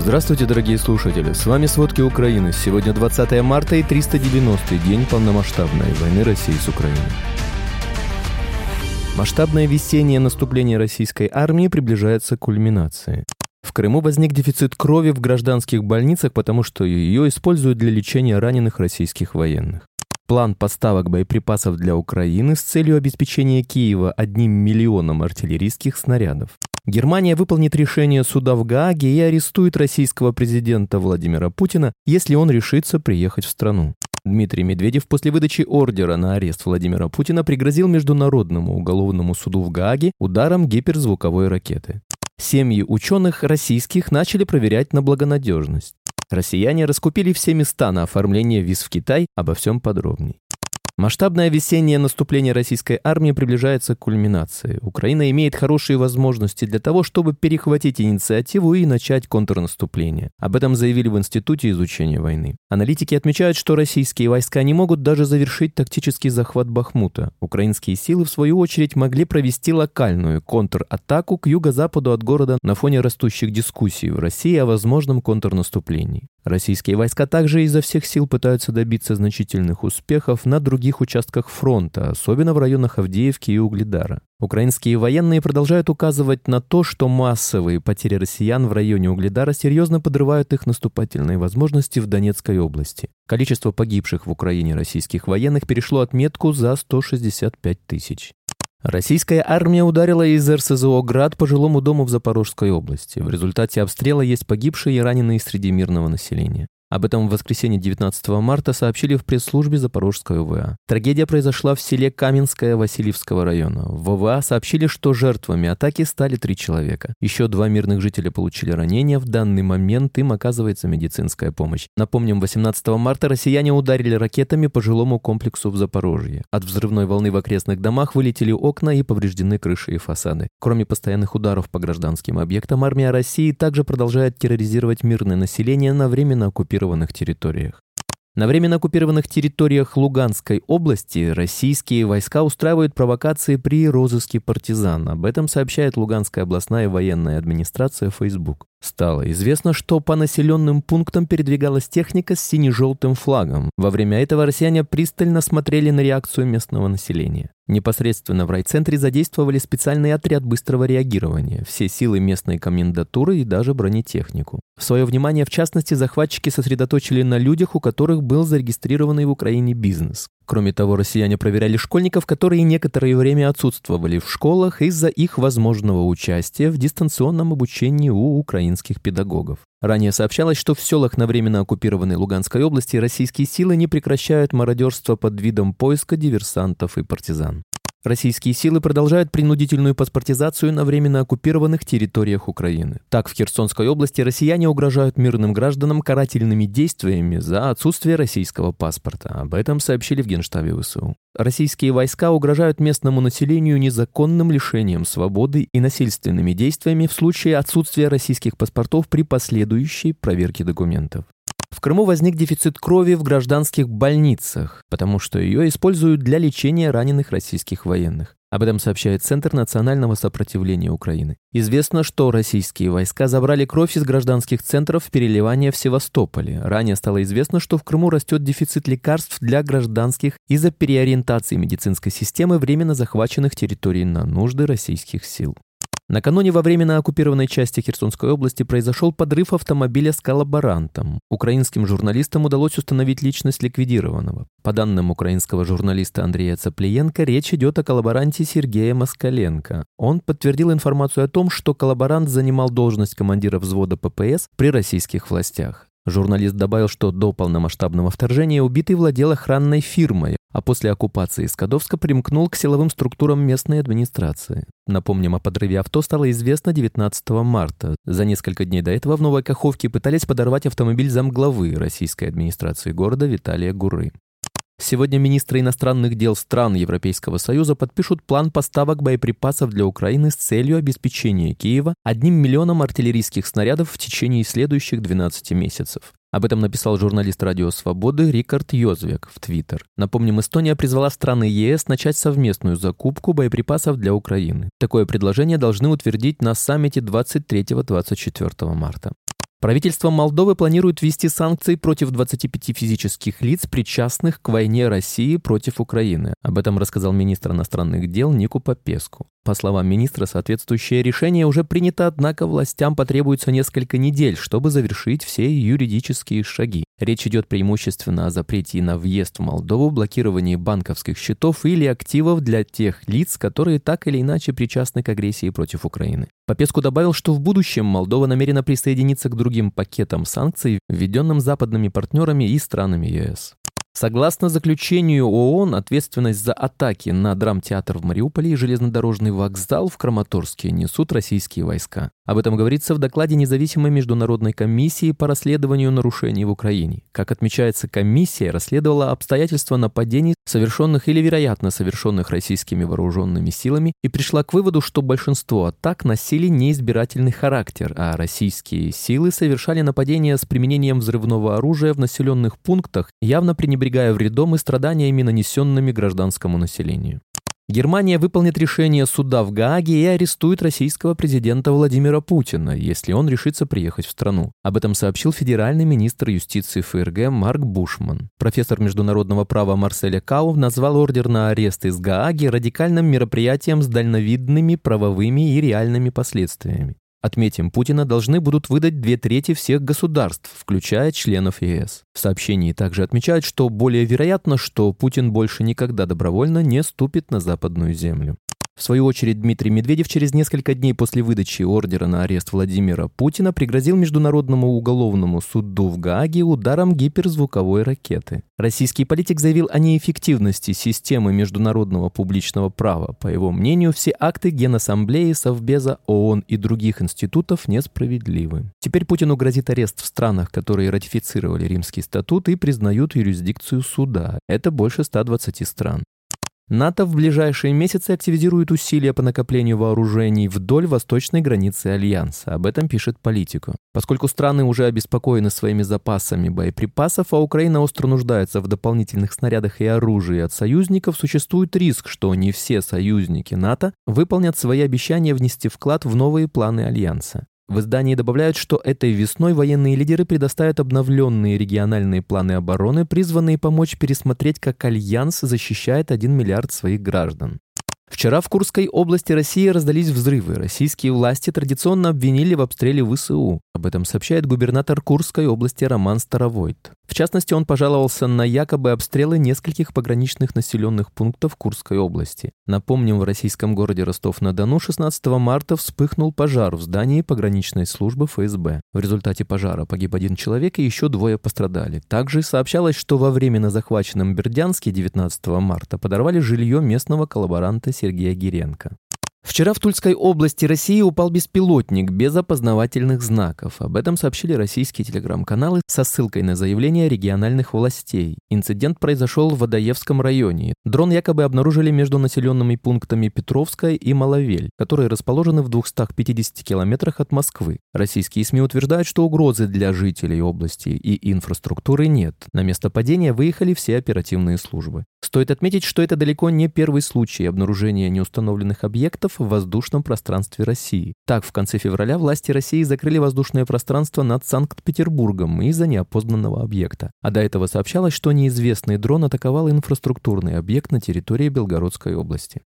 Здравствуйте, дорогие слушатели! С вами «Сводки Украины». Сегодня 20 марта и 390-й день полномасштабной войны России с Украиной. Масштабное весеннее наступление российской армии приближается к кульминации. В Крыму возник дефицит крови в гражданских больницах, потому что ее используют для лечения раненых российских военных. План поставок боеприпасов для Украины с целью обеспечения Киева одним миллионом артиллерийских снарядов. Германия выполнит решение суда в Гааге и арестует российского президента Владимира Путина, если он решится приехать в страну. Дмитрий Медведев после выдачи ордера на арест Владимира Путина пригрозил Международному уголовному суду в Гааге ударом гиперзвуковой ракеты. Семьи ученых российских начали проверять на благонадежность. Россияне раскупили все места на оформление виз в Китай, обо всем подробней. Масштабное весеннее наступление российской армии приближается к кульминации. Украина имеет хорошие возможности для того, чтобы перехватить инициативу и начать контрнаступление. Об этом заявили в Институте изучения войны. Аналитики отмечают, что российские войска не могут даже завершить тактический захват Бахмута. Украинские силы, в свою очередь, могли провести локальную контратаку к юго-западу от города на фоне растущих дискуссий в России о возможном контрнаступлении. Российские войска также изо всех сил пытаются добиться значительных успехов на других участках фронта, особенно в районах Авдеевки и Угледара. Украинские военные продолжают указывать на то, что массовые потери россиян в районе Угледара серьезно подрывают их наступательные возможности в Донецкой области. Количество погибших в Украине российских военных перешло отметку за 165 тысяч. Российская армия ударила из РСЗО «Град» по жилому дому в Запорожской области. В результате обстрела есть погибшие и раненые среди мирного населения. Об этом в воскресенье 19 марта сообщили в пресс-службе Запорожской ОВА. Трагедия произошла в селе Каменское Васильевского района. В ОВА сообщили, что жертвами атаки стали три человека. Еще два мирных жителя получили ранения. В данный момент им оказывается медицинская помощь. Напомним, 18 марта россияне ударили ракетами по жилому комплексу в Запорожье. От взрывной волны в окрестных домах вылетели окна и повреждены крыши и фасады. Кроме постоянных ударов по гражданским объектам, армия России также продолжает терроризировать мирное население на временно оккупированных оккупированных территориях. На временно оккупированных территориях Луганской области российские войска устраивают провокации при розыске партизан. Об этом сообщает Луганская областная военная администрация Facebook. Стало известно, что по населенным пунктам передвигалась техника с сине-желтым флагом. Во время этого россияне пристально смотрели на реакцию местного населения. Непосредственно в райцентре задействовали специальный отряд быстрого реагирования, все силы местной комендатуры и даже бронетехнику. Свое внимание, в частности, захватчики сосредоточили на людях, у которых был зарегистрированный в Украине бизнес. Кроме того, россияне проверяли школьников, которые некоторое время отсутствовали в школах из-за их возможного участия в дистанционном обучении у украинских педагогов. Ранее сообщалось, что в селах на временно оккупированной Луганской области российские силы не прекращают мародерство под видом поиска диверсантов и партизан. Российские силы продолжают принудительную паспортизацию на временно оккупированных территориях Украины. Так, в Херсонской области россияне угрожают мирным гражданам карательными действиями за отсутствие российского паспорта. Об этом сообщили в Генштабе ВСУ. Российские войска угрожают местному населению незаконным лишением свободы и насильственными действиями в случае отсутствия российских паспортов при последующей проверке документов. В Крыму возник дефицит крови в гражданских больницах, потому что ее используют для лечения раненых российских военных. Об этом сообщает Центр национального сопротивления Украины. Известно, что российские войска забрали кровь из гражданских центров переливания в Севастополе. Ранее стало известно, что в Крыму растет дефицит лекарств для гражданских из-за переориентации медицинской системы временно захваченных территорий на нужды российских сил. Накануне во временно оккупированной части Херсонской области произошел подрыв автомобиля с коллаборантом. Украинским журналистам удалось установить личность ликвидированного. По данным украинского журналиста Андрея Цаплиенко, речь идет о коллаборанте Сергея Москаленко. Он подтвердил информацию о том, что коллаборант занимал должность командира взвода ППС при российских властях. Журналист добавил, что до полномасштабного вторжения убитый владел охранной фирмой, а после оккупации Скадовска примкнул к силовым структурам местной администрации. Напомним, о подрыве авто стало известно 19 марта. За несколько дней до этого в Новой Каховке пытались подорвать автомобиль замглавы российской администрации города Виталия Гуры. Сегодня министры иностранных дел стран Европейского Союза подпишут план поставок боеприпасов для Украины с целью обеспечения Киева одним миллионом артиллерийских снарядов в течение следующих 12 месяцев. Об этом написал журналист Радио Свободы Рикард Йозвек в Твиттер. Напомним, Эстония призвала страны ЕС начать совместную закупку боеприпасов для Украины. Такое предложение должны утвердить на саммите 23-24 марта. Правительство Молдовы планирует ввести санкции против 25 физических лиц, причастных к войне России против Украины. Об этом рассказал министр иностранных дел Нику Попеску. По словам министра, соответствующее решение уже принято, однако властям потребуется несколько недель, чтобы завершить все юридические шаги. Речь идет преимущественно о запрете на въезд в Молдову, блокировании банковских счетов или активов для тех лиц, которые так или иначе причастны к агрессии против Украины. Попеску добавил, что в будущем Молдова намерена присоединиться к другим пакетам санкций, введенным западными партнерами и странами ЕС. Согласно заключению ООН, ответственность за атаки на драмтеатр в Мариуполе и железнодорожный вокзал в Краматорске несут российские войска. Об этом говорится в докладе независимой международной комиссии по расследованию нарушений в Украине. Как отмечается, комиссия расследовала обстоятельства нападений, совершенных или вероятно совершенных российскими вооруженными силами, и пришла к выводу, что большинство атак носили неизбирательный характер, а российские силы совершали нападения с применением взрывного оружия в населенных пунктах, явно пренебрегая вредом и страданиями, нанесенными гражданскому населению. Германия выполнит решение суда в Гааге и арестует российского президента Владимира Путина, если он решится приехать в страну. Об этом сообщил федеральный министр юстиции ФРГ Марк Бушман. Профессор международного права Марселя Кау назвал ордер на арест из Гааги радикальным мероприятием с дальновидными правовыми и реальными последствиями. Отметим, Путина должны будут выдать две трети всех государств, включая членов ЕС. В сообщении также отмечают, что более вероятно, что Путин больше никогда добровольно не ступит на западную землю. В свою очередь, Дмитрий Медведев через несколько дней после выдачи ордера на арест Владимира Путина пригрозил Международному уголовному суду в Гааге ударом гиперзвуковой ракеты. Российский политик заявил о неэффективности системы международного публичного права. По его мнению, все акты Генассамблеи, Совбеза, ООН и других институтов несправедливы. Теперь Путину грозит арест в странах, которые ратифицировали Римский статут и признают юрисдикцию суда. Это больше 120 стран. НАТО в ближайшие месяцы активизирует усилия по накоплению вооружений вдоль восточной границы Альянса. Об этом пишет Politico. Поскольку страны уже обеспокоены своими запасами боеприпасов, а Украина остро нуждается в дополнительных снарядах и оружии от союзников, существует риск, что не все союзники НАТО выполнят свои обещания внести вклад в новые планы Альянса. В издании добавляют, что этой весной военные лидеры предоставят обновленные региональные планы обороны, призванные помочь пересмотреть, как Альянс защищает 1 миллиард своих граждан. Вчера в Курской области России раздались взрывы. Российские власти традиционно обвинили в обстреле ВСУ. Об этом сообщает губернатор Курской области Роман Старовойт. В частности, он пожаловался на якобы обстрелы нескольких пограничных населенных пунктов Курской области. Напомним, в российском городе Ростов-на-Дону 16 марта вспыхнул пожар в здании пограничной службы ФСБ. В результате пожара погиб один человек и еще двое пострадали. Также сообщалось, что во время на захваченном Бердянске 19 марта подорвали жилье местного коллаборанта Сергея Гиренко. Вчера в Тульской области России упал беспилотник без опознавательных знаков. Об этом сообщили российские телеграм-каналы со ссылкой на заявление региональных властей. Инцидент произошел в Водоевском районе. Дрон якобы обнаружили между населенными пунктами Петровская и Маловель, которые расположены в 250 километрах от Москвы. Российские СМИ утверждают, что угрозы для жителей области и инфраструктуры нет. На место падения выехали все оперативные службы. Стоит отметить, что это далеко не первый случай обнаружения неустановленных объектов в воздушном пространстве России. Так, в конце февраля власти России закрыли воздушное пространство над Санкт-Петербургом из-за неопознанного объекта. А до этого сообщалось, что неизвестный дрон атаковал инфраструктурный объект на территории Белгородской области.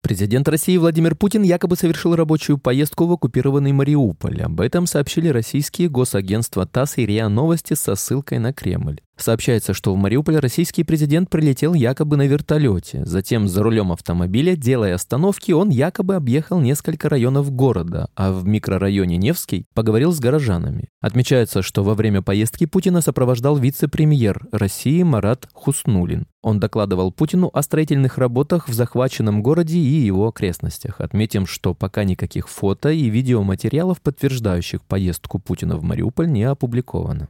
Президент России Владимир Путин якобы совершил рабочую поездку в оккупированный Мариуполь. Об этом сообщили российские госагентства ТАСС и РИА Новости со ссылкой на Кремль. Сообщается, что в Мариуполь российский президент прилетел якобы на вертолете. Затем за рулем автомобиля, делая остановки, он якобы объехал несколько районов города, а в микрорайоне Невский поговорил с горожанами. Отмечается, что во время поездки Путина сопровождал вице-премьер России Марат Хуснулин. Он докладывал Путину о строительных работах в захваченном городе и его окрестностях. Отметим, что пока никаких фото и видеоматериалов, подтверждающих поездку Путина в Мариуполь, не опубликовано.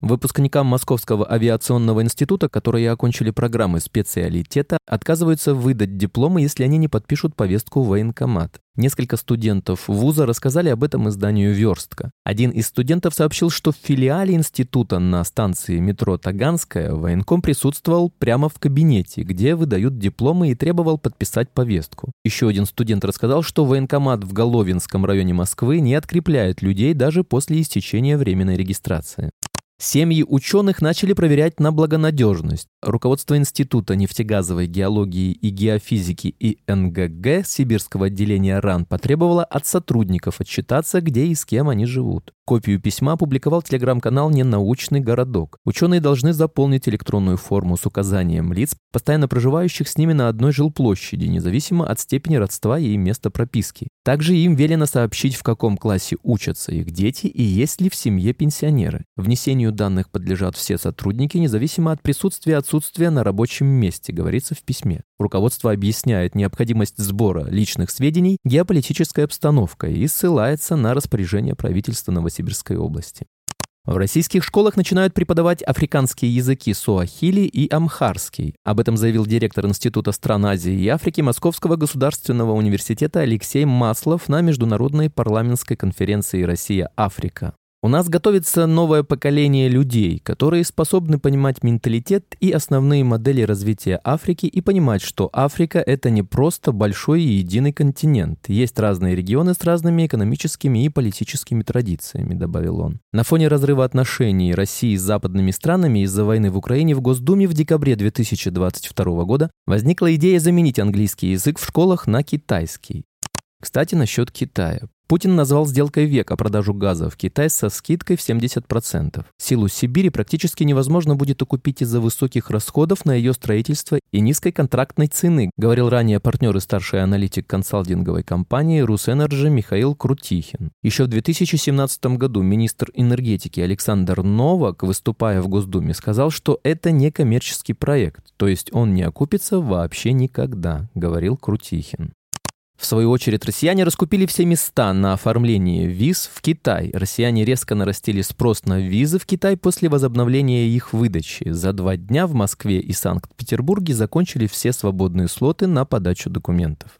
Выпускникам Московского авиационного института, которые окончили программы специалитета, отказываются выдать дипломы, если они не подпишут повестку в военкомат. Несколько студентов вуза рассказали об этом изданию «Верстка». Один из студентов сообщил, что в филиале института на станции метро Таганская военком присутствовал прямо в кабинете, где выдают дипломы и требовал подписать повестку. Еще один студент рассказал, что военкомат в Головинском районе Москвы не открепляет людей даже после истечения временной регистрации. Семьи ученых начали проверять на благонадежность. Руководство Института нефтегазовой геологии и геофизики и НГГ Сибирского отделения РАН потребовало от сотрудников отчитаться, где и с кем они живут. Копию письма опубликовал телеграм-канал «Ненаучный городок». Ученые должны заполнить электронную форму с указанием лиц, постоянно проживающих с ними на одной жилплощади, независимо от степени родства и места прописки. Также им велено сообщить, в каком классе учатся их дети и есть ли в семье пенсионеры. Внесению данных подлежат все сотрудники, независимо от присутствия и отсутствия на рабочем месте, говорится в письме. Руководство объясняет необходимость сбора личных сведений геополитической обстановкой и ссылается на распоряжение правительства Новосибирской области. В российских школах начинают преподавать африканские языки суахили и амхарский. Об этом заявил директор Института стран Азии и Африки Московского государственного университета Алексей Маслов на Международной парламентской конференции «Россия-Африка». У нас готовится новое поколение людей, которые способны понимать менталитет и основные модели развития Африки и понимать, что Африка — это не просто большой и единый континент. Есть разные регионы с разными экономическими и политическими традициями, добавил он. На фоне разрыва отношений России с западными странами из-за войны в Украине в Госдуме в декабре 2022 года возникла идея заменить английский язык в школах на китайский. Кстати, насчет Китая. Путин назвал сделкой века продажу газа в Китай со скидкой в 70%. Силу Сибири практически невозможно будет окупить из-за высоких расходов на ее строительство и низкой контрактной цены, говорил ранее партнер и старший аналитик консалтинговой компании «Русэнерджи» Михаил Крутихин. Еще в 2017 году министр энергетики Александр Новак, выступая в Госдуме, сказал, что это не коммерческий проект, то есть он не окупится вообще никогда, говорил Крутихин. В свою очередь, россияне раскупили все места на оформление виз в Китай. Россияне резко нарастили спрос на визы в Китай после возобновления их выдачи. За два дня в Москве и Санкт-Петербурге закончили все свободные слоты на подачу документов.